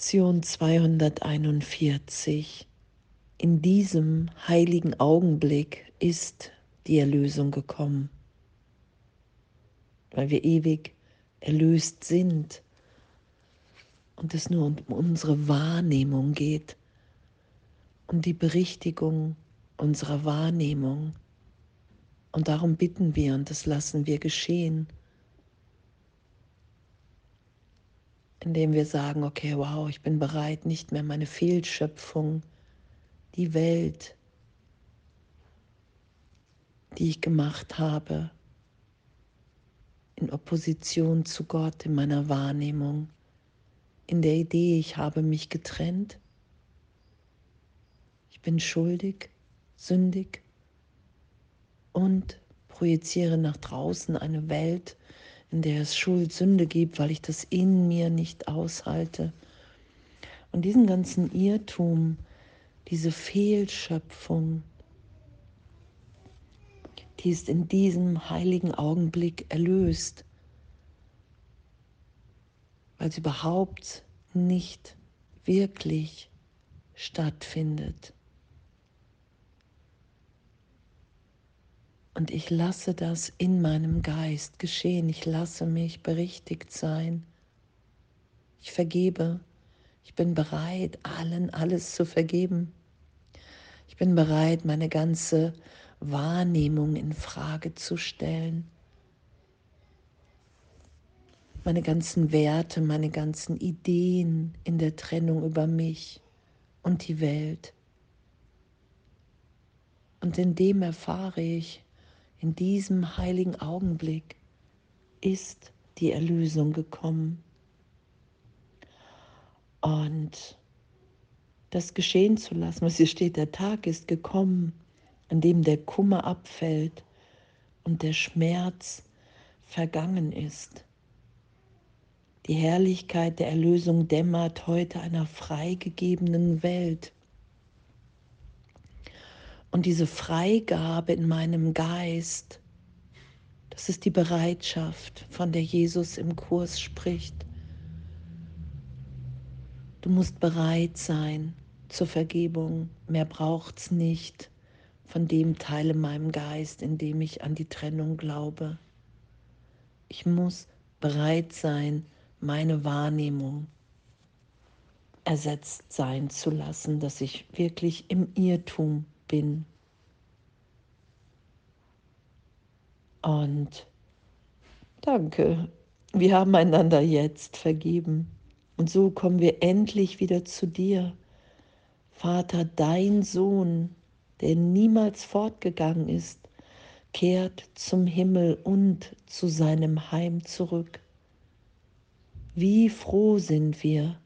Lektion 241. In diesem heiligen Augenblick ist die Erlösung gekommen, weil wir ewig erlöst sind und es nur um unsere Wahrnehmung geht, um die Berichtigung unserer Wahrnehmung. Und darum bitten wir und das lassen wir geschehen. Indem wir sagen, okay, wow, ich bin bereit, nicht mehr meine Fehlschöpfung, die Welt, die ich gemacht habe, in Opposition zu Gott in meiner Wahrnehmung, in der Idee, ich habe mich getrennt, ich bin schuldig, sündig und projiziere nach draußen eine Welt, in der es Schuld, Sünde gibt, weil ich das in mir nicht aushalte. Und diesen ganzen Irrtum, diese Fehlschöpfung, die ist in diesem heiligen Augenblick erlöst, weil sie überhaupt nicht wirklich stattfindet. Und ich lasse das in meinem Geist geschehen. Ich lasse mich berichtigt sein. Ich vergebe. Ich bin bereit, allen alles zu vergeben. Ich bin bereit, meine ganze Wahrnehmung in Frage zu stellen. Meine ganzen Werte, meine ganzen Ideen in der Trennung über mich und die Welt. Und in dem erfahre ich, in diesem heiligen Augenblick ist die Erlösung gekommen. Und das geschehen zu lassen, was hier steht, der Tag ist gekommen, an dem der Kummer abfällt und der Schmerz vergangen ist. Die Herrlichkeit der Erlösung dämmert heute einer freigegebenen Welt. Und diese Freigabe in meinem Geist, das ist die Bereitschaft, von der Jesus im Kurs spricht. Du musst bereit sein zur Vergebung. Mehr braucht's nicht von dem Teil in meinem Geist, in dem ich an die Trennung glaube. Ich muss bereit sein, meine Wahrnehmung ersetzt sein zu lassen, dass ich wirklich im Irrtum bin. Und danke, wir haben einander jetzt vergeben. Und so kommen wir endlich wieder zu dir. Vater, dein Sohn, der niemals fortgegangen ist, kehrt zum Himmel und zu seinem Heim zurück. Wie froh sind wir,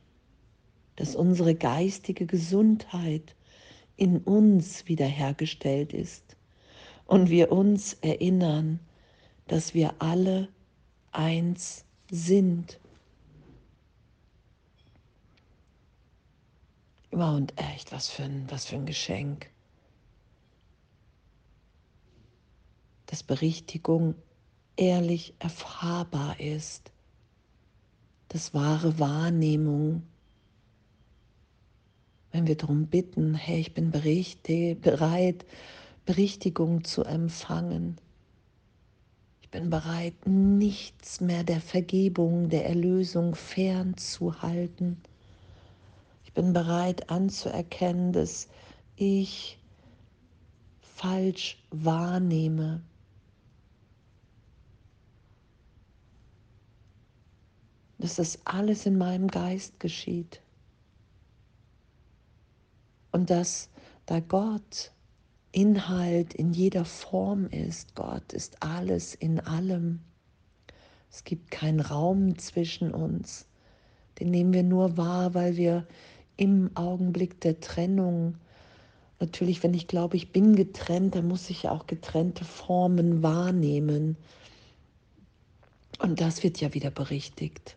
dass unsere geistige Gesundheit in uns wiederhergestellt ist und wir uns erinnern, dass wir alle eins sind. Wow, und echt, was für ein, was für ein Geschenk. Dass Berichtigung ehrlich erfahrbar ist, dass wahre Wahrnehmung wenn wir darum bitten, hey, ich bin bereit, Berichtigung zu empfangen. Ich bin bereit, nichts mehr der Vergebung, der Erlösung fernzuhalten. Ich bin bereit anzuerkennen, dass ich falsch wahrnehme. Dass das alles in meinem Geist geschieht. Und dass da Gott Inhalt in jeder Form ist, Gott ist alles in allem. Es gibt keinen Raum zwischen uns. Den nehmen wir nur wahr, weil wir im Augenblick der Trennung, natürlich, wenn ich glaube, ich bin getrennt, dann muss ich auch getrennte Formen wahrnehmen. Und das wird ja wieder berichtigt,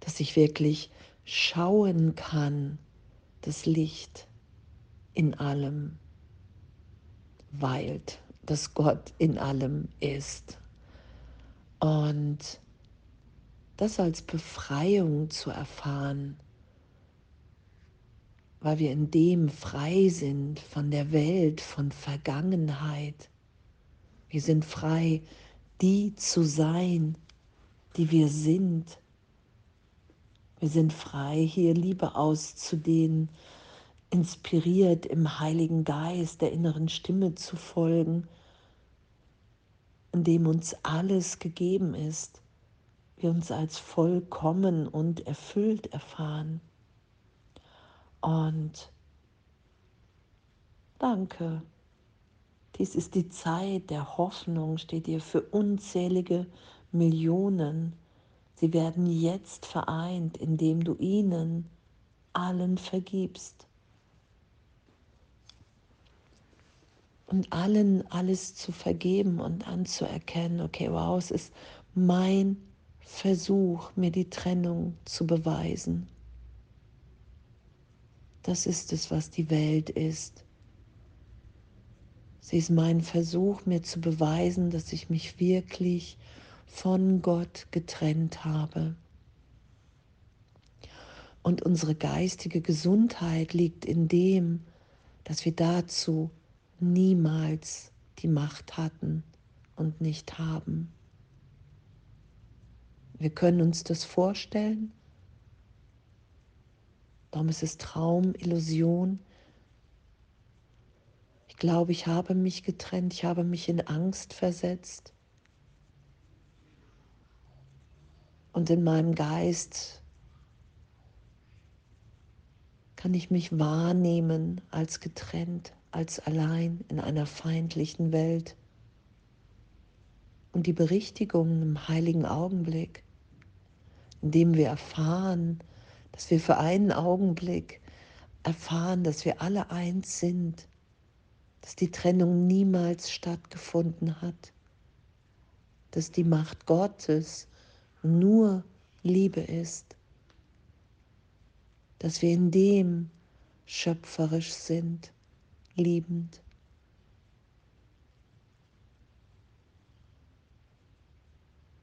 dass ich wirklich schauen kann, das Licht in allem weilt, dass Gott in allem ist. Und das als Befreiung zu erfahren, weil wir in dem frei sind von der Welt, von Vergangenheit. Wir sind frei, die zu sein, die wir sind. Wir sind frei, hier Liebe auszudehnen, inspiriert im Heiligen Geist, der inneren Stimme zu folgen, in dem uns alles gegeben ist, wir uns als vollkommen und erfüllt erfahren. Und danke. Dies ist die Zeit der Hoffnung, steht dir für unzählige Millionen. Sie werden jetzt vereint, indem du ihnen allen vergibst. Und allen alles zu vergeben und anzuerkennen, okay, wow, es ist mein Versuch, mir die Trennung zu beweisen. Das ist es, was die Welt ist. Sie ist mein Versuch, mir zu beweisen, dass ich mich wirklich von Gott getrennt habe. Und unsere geistige Gesundheit liegt in dem, dass wir dazu niemals die Macht hatten und nicht haben. Wir können uns das vorstellen. Darum ist es Traum, Illusion, glaube, ich habe mich getrennt, ich habe mich in Angst versetzt. Und in meinem Geist kann ich mich wahrnehmen als getrennt, als allein in einer feindlichen Welt. Und die Berichtigung im heiligen Augenblick, in dem wir erfahren, dass wir für einen Augenblick erfahren, dass wir alle eins sind, dass die Trennung niemals stattgefunden hat, dass die Macht Gottes nur Liebe ist, dass wir in dem schöpferisch sind, liebend.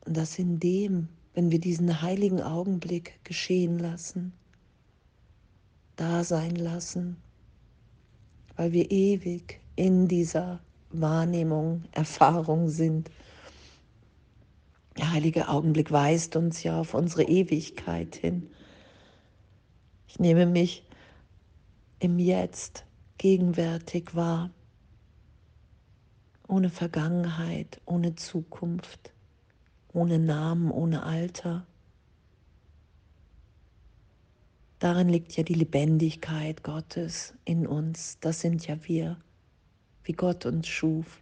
Und dass in dem, wenn wir diesen heiligen Augenblick geschehen lassen, da sein lassen, weil wir ewig in dieser Wahrnehmung, Erfahrung sind. Der heilige Augenblick weist uns ja auf unsere Ewigkeit hin. Ich nehme mich im Jetzt gegenwärtig wahr, ohne Vergangenheit, ohne Zukunft, ohne Namen, ohne Alter. Darin liegt ja die Lebendigkeit Gottes in uns. Das sind ja wir wie Gott uns schuf.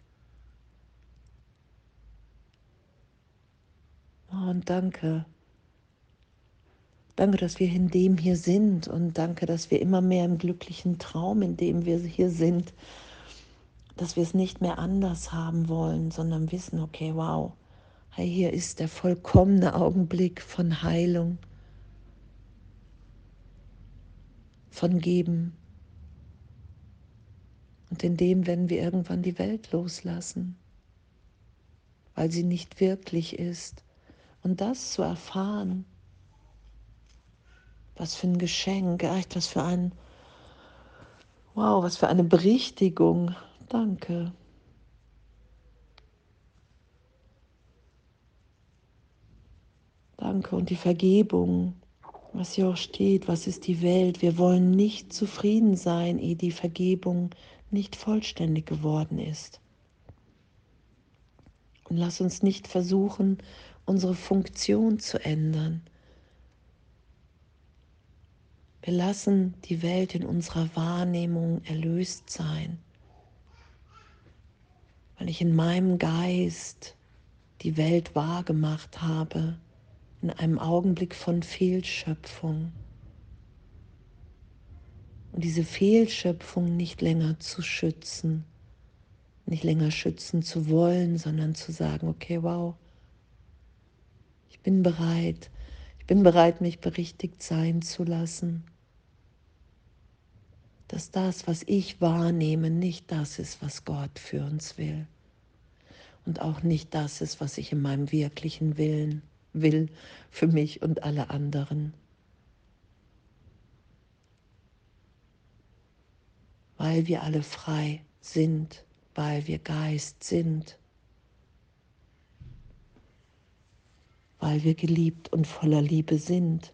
Oh, und danke. Danke, dass wir in dem hier sind und danke, dass wir immer mehr im glücklichen Traum, in dem wir hier sind, dass wir es nicht mehr anders haben wollen, sondern wissen, okay, wow, hier ist der vollkommene Augenblick von Heilung, von Geben, und in dem werden wir irgendwann die Welt loslassen, weil sie nicht wirklich ist. Und das zu erfahren, was für ein Geschenk, echt was für ein, wow, was für eine Berichtigung. Danke. Danke und die Vergebung, was hier auch steht, was ist die Welt. Wir wollen nicht zufrieden sein, ehe die Vergebung nicht vollständig geworden ist. Und lass uns nicht versuchen, unsere Funktion zu ändern. Wir lassen die Welt in unserer Wahrnehmung erlöst sein, weil ich in meinem Geist die Welt wahrgemacht habe, in einem Augenblick von Fehlschöpfung. Und diese Fehlschöpfung nicht länger zu schützen, nicht länger schützen zu wollen, sondern zu sagen, okay, wow, ich bin bereit, bin bereit, mich berichtigt sein zu lassen, dass das, was ich wahrnehme, nicht das ist, was Gott für uns will und auch nicht das ist, was ich in meinem wirklichen Willen will für mich und alle anderen. weil wir alle frei sind, weil wir Geist sind, weil wir geliebt und voller Liebe sind.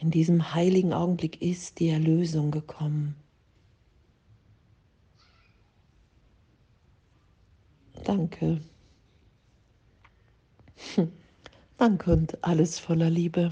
In diesem heiligen Augenblick ist die Erlösung gekommen. Danke. Danke und alles voller Liebe.